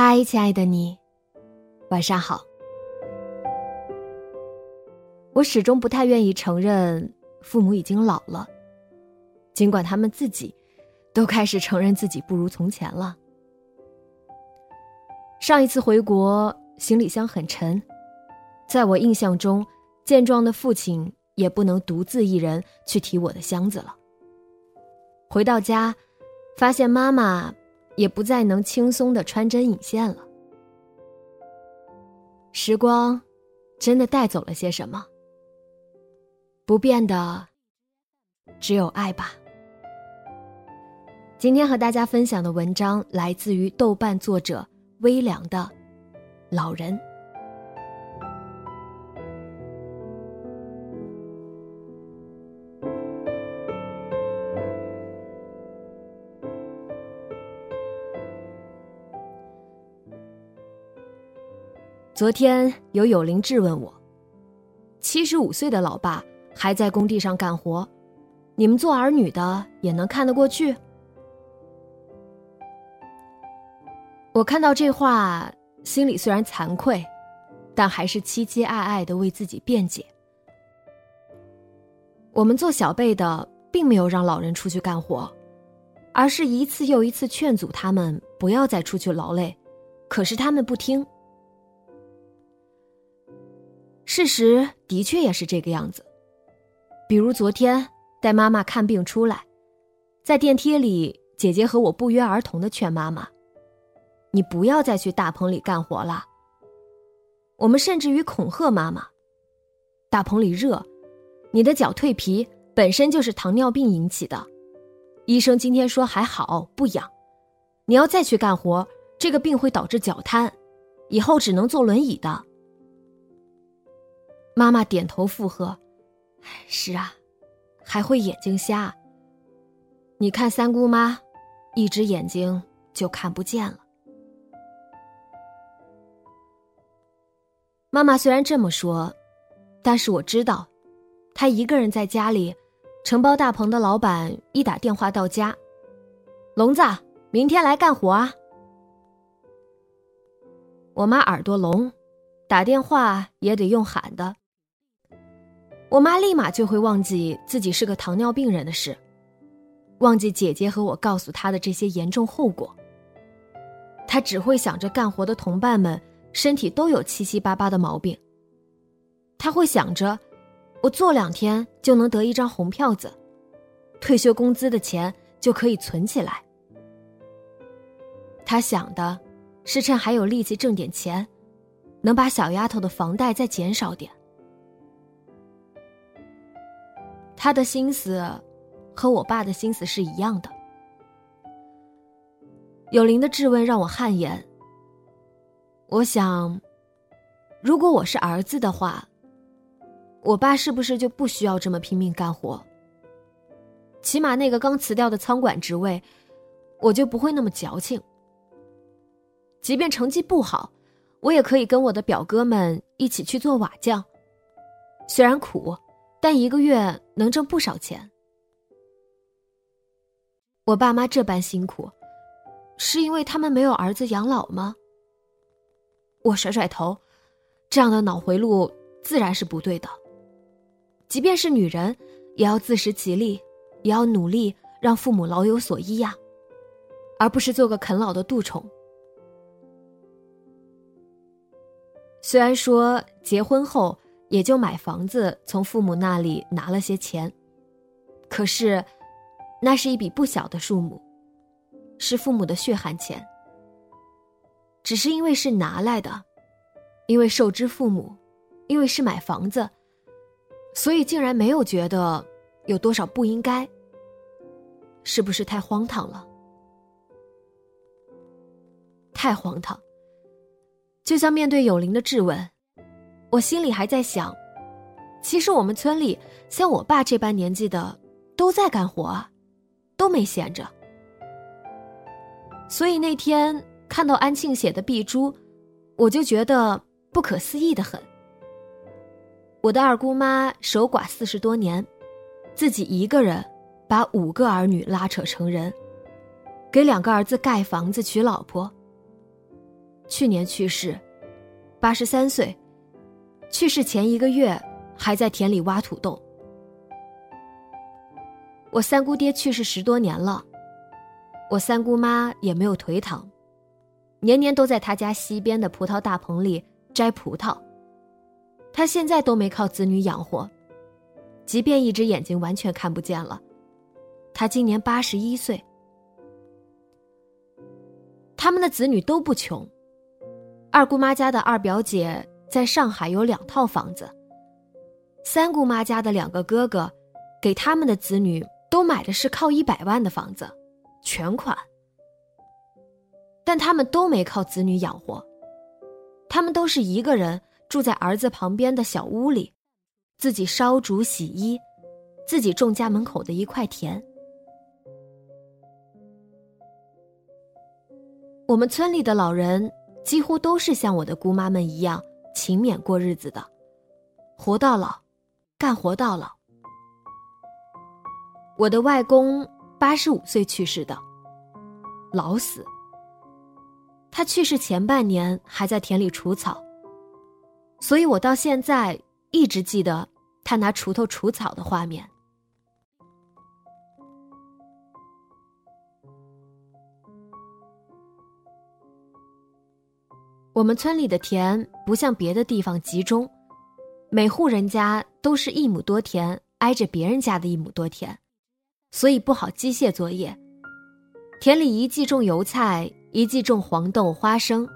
嗨，亲爱的你，晚上好。我始终不太愿意承认父母已经老了，尽管他们自己都开始承认自己不如从前了。上一次回国，行李箱很沉，在我印象中，健壮的父亲也不能独自一人去提我的箱子了。回到家，发现妈妈。也不再能轻松的穿针引线了。时光，真的带走了些什么？不变的，只有爱吧。今天和大家分享的文章来自于豆瓣作者微凉的《老人》。昨天有友邻质问我：“七十五岁的老爸还在工地上干活，你们做儿女的也能看得过去？”我看到这话，心里虽然惭愧，但还是期期爱爱的为自己辩解。我们做小辈的，并没有让老人出去干活，而是一次又一次劝阻他们不要再出去劳累，可是他们不听。事实的确也是这个样子，比如昨天带妈妈看病出来，在电梯里，姐姐和我不约而同的劝妈妈：“你不要再去大棚里干活了。”我们甚至于恐吓妈妈：“大棚里热，你的脚蜕皮本身就是糖尿病引起的，医生今天说还好不痒，你要再去干活，这个病会导致脚瘫，以后只能坐轮椅的。”妈妈点头附和：“是啊，还会眼睛瞎。你看三姑妈，一只眼睛就看不见了。”妈妈虽然这么说，但是我知道，她一个人在家里，承包大棚的老板一打电话到家：“聋子，明天来干活啊！”我妈耳朵聋，打电话也得用喊的。我妈立马就会忘记自己是个糖尿病人的事，忘记姐姐和我告诉她的这些严重后果。她只会想着干活的同伴们身体都有七七八八的毛病。她会想着，我做两天就能得一张红票子，退休工资的钱就可以存起来。她想的，是趁还有力气挣点钱，能把小丫头的房贷再减少点。他的心思，和我爸的心思是一样的。有灵的质问让我汗颜。我想，如果我是儿子的话，我爸是不是就不需要这么拼命干活？起码那个刚辞掉的仓管职位，我就不会那么矫情。即便成绩不好，我也可以跟我的表哥们一起去做瓦匠，虽然苦。但一个月能挣不少钱。我爸妈这般辛苦，是因为他们没有儿子养老吗？我甩甩头，这样的脑回路自然是不对的。即便是女人，也要自食其力，也要努力让父母老有所依呀，而不是做个啃老的蠹虫。虽然说结婚后也就买房子，从父母那里拿了些钱，可是，那是一笔不小的数目，是父母的血汗钱。只是因为是拿来的，因为受之父母，因为是买房子，所以竟然没有觉得有多少不应该。是不是太荒唐了？太荒唐。就像面对有灵的质问，我心里还在想，其实我们村里像我爸这般年纪的都在干活，都没闲着。所以那天看到安庆写的碧珠，我就觉得不可思议的很。我的二姑妈守寡四十多年，自己一个人把五个儿女拉扯成人，给两个儿子盖房子娶老婆。去年去世，八十三岁。去世前一个月，还在田里挖土豆。我三姑爹去世十多年了，我三姑妈也没有颓唐，年年都在他家西边的葡萄大棚里摘葡萄。他现在都没靠子女养活，即便一只眼睛完全看不见了。他今年八十一岁，他们的子女都不穷。二姑妈家的二表姐在上海有两套房子，三姑妈家的两个哥哥，给他们的子女都买的是靠一百万的房子，全款。但他们都没靠子女养活，他们都是一个人住在儿子旁边的小屋里，自己烧煮洗衣，自己种家门口的一块田。我们村里的老人。几乎都是像我的姑妈们一样勤勉过日子的，活到老，干活到老。我的外公八十五岁去世的，老死。他去世前半年还在田里除草，所以我到现在一直记得他拿锄头除草的画面。我们村里的田不像别的地方集中，每户人家都是一亩多田挨着别人家的一亩多田，所以不好机械作业。田里一季种油菜，一季种黄豆、花生。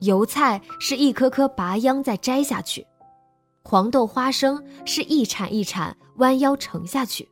油菜是一颗颗拔秧再摘下去，黄豆、花生是一铲一铲弯腰盛下去。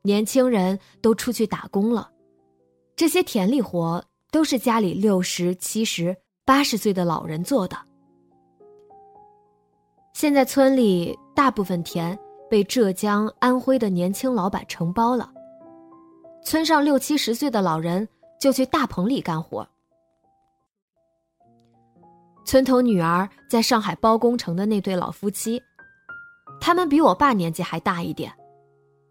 年轻人都出去打工了，这些田里活。都是家里六十七十八十岁的老人做的。现在村里大部分田被浙江、安徽的年轻老板承包了，村上六七十岁的老人就去大棚里干活。村头女儿在上海包工程的那对老夫妻，他们比我爸年纪还大一点，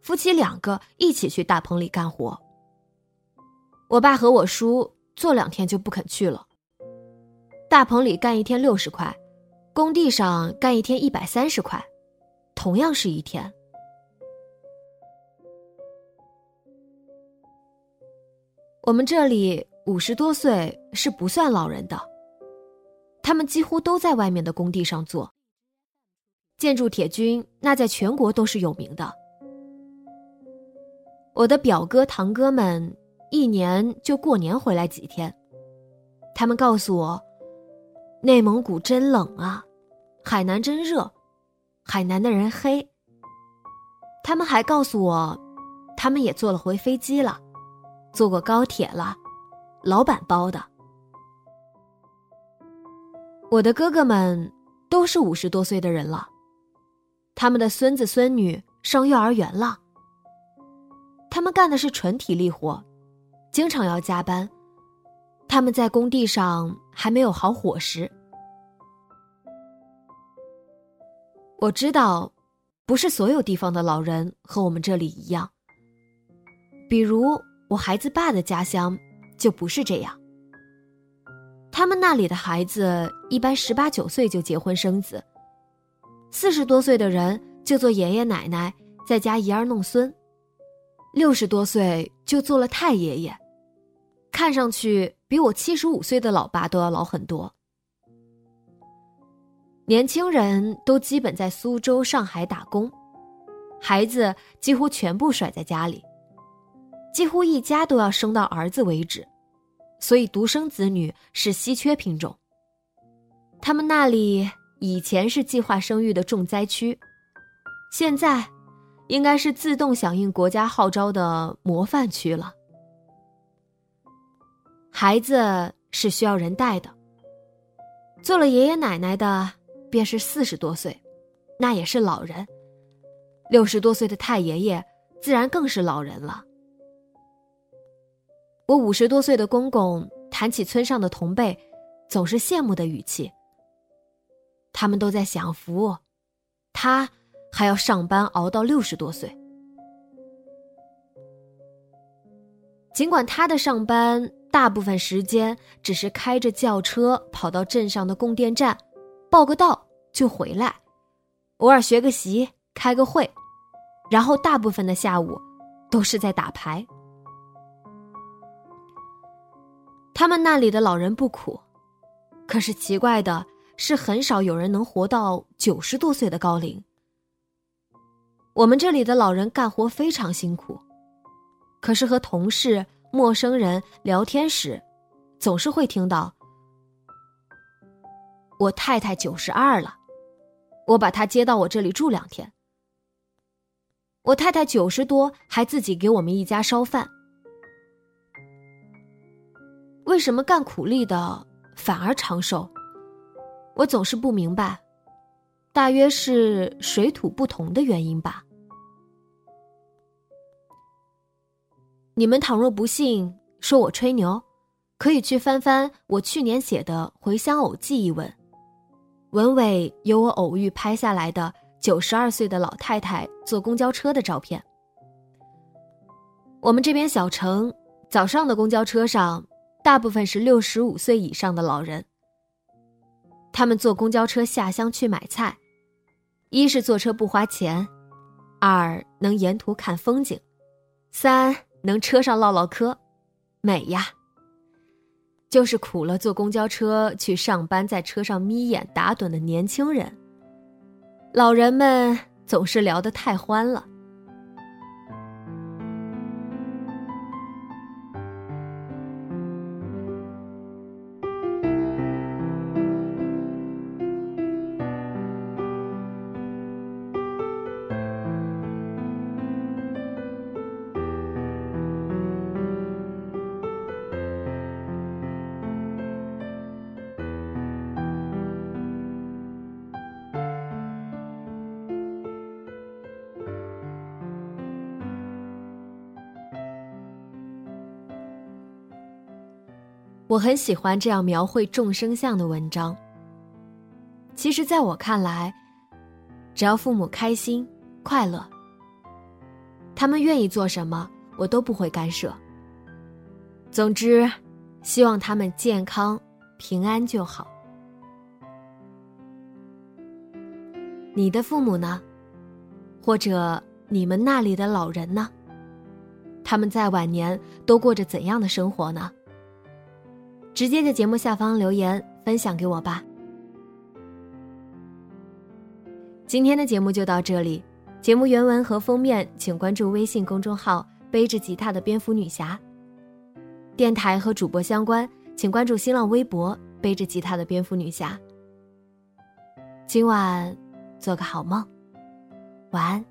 夫妻两个一起去大棚里干活。我爸和我叔。做两天就不肯去了。大棚里干一天六十块，工地上干一天一百三十块，同样是一天。我们这里五十多岁是不算老人的，他们几乎都在外面的工地上做。建筑铁军那在全国都是有名的。我的表哥堂哥们。一年就过年回来几天，他们告诉我，内蒙古真冷啊，海南真热，海南的人黑。他们还告诉我，他们也坐了回飞机了，坐过高铁了，老板包的。我的哥哥们都是五十多岁的人了，他们的孙子孙女上幼儿园了，他们干的是纯体力活。经常要加班，他们在工地上还没有好伙食。我知道，不是所有地方的老人和我们这里一样。比如我孩子爸的家乡就不是这样。他们那里的孩子一般十八九岁就结婚生子，四十多岁的人就做爷爷奶奶，在家怡儿弄孙。六十多岁就做了太爷爷，看上去比我七十五岁的老爸都要老很多。年轻人都基本在苏州、上海打工，孩子几乎全部甩在家里，几乎一家都要生到儿子为止，所以独生子女是稀缺品种。他们那里以前是计划生育的重灾区，现在应该是自动响应国家号召的模范区了。孩子是需要人带的，做了爷爷奶奶的。便是四十多岁，那也是老人。六十多岁的太爷爷，自然更是老人了。我五十多岁的公公谈起村上的同辈，总是羡慕的语气。他们都在享福，他还要上班熬到六十多岁。尽管他的上班大部分时间只是开着轿车跑到镇上的供电站。报个到就回来，偶尔学个习，开个会，然后大部分的下午都是在打牌。他们那里的老人不苦，可是奇怪的是，很少有人能活到九十多岁的高龄。我们这里的老人干活非常辛苦，可是和同事、陌生人聊天时，总是会听到。我太太九十二了，我把她接到我这里住两天。我太太九十多，还自己给我们一家烧饭。为什么干苦力的反而长寿？我总是不明白，大约是水土不同的原因吧。你们倘若不信，说我吹牛，可以去翻翻我去年写的《回乡偶记》一文。文尾有我偶遇拍下来的九十二岁的老太太坐公交车的照片。我们这边小城早上的公交车上，大部分是六十五岁以上的老人。他们坐公交车下乡去买菜，一是坐车不花钱，二能沿途看风景，三能车上唠唠嗑，美呀。就是苦了坐公交车去上班，在车上眯眼打盹的年轻人，老人们总是聊得太欢了。我很喜欢这样描绘众生相的文章。其实，在我看来，只要父母开心、快乐，他们愿意做什么，我都不会干涉。总之，希望他们健康、平安就好。你的父母呢？或者你们那里的老人呢？他们在晚年都过着怎样的生活呢？直接在节目下方留言分享给我吧。今天的节目就到这里，节目原文和封面请关注微信公众号“背着吉他的蝙蝠女侠”。电台和主播相关，请关注新浪微博“背着吉他的蝙蝠女侠”。今晚做个好梦，晚安。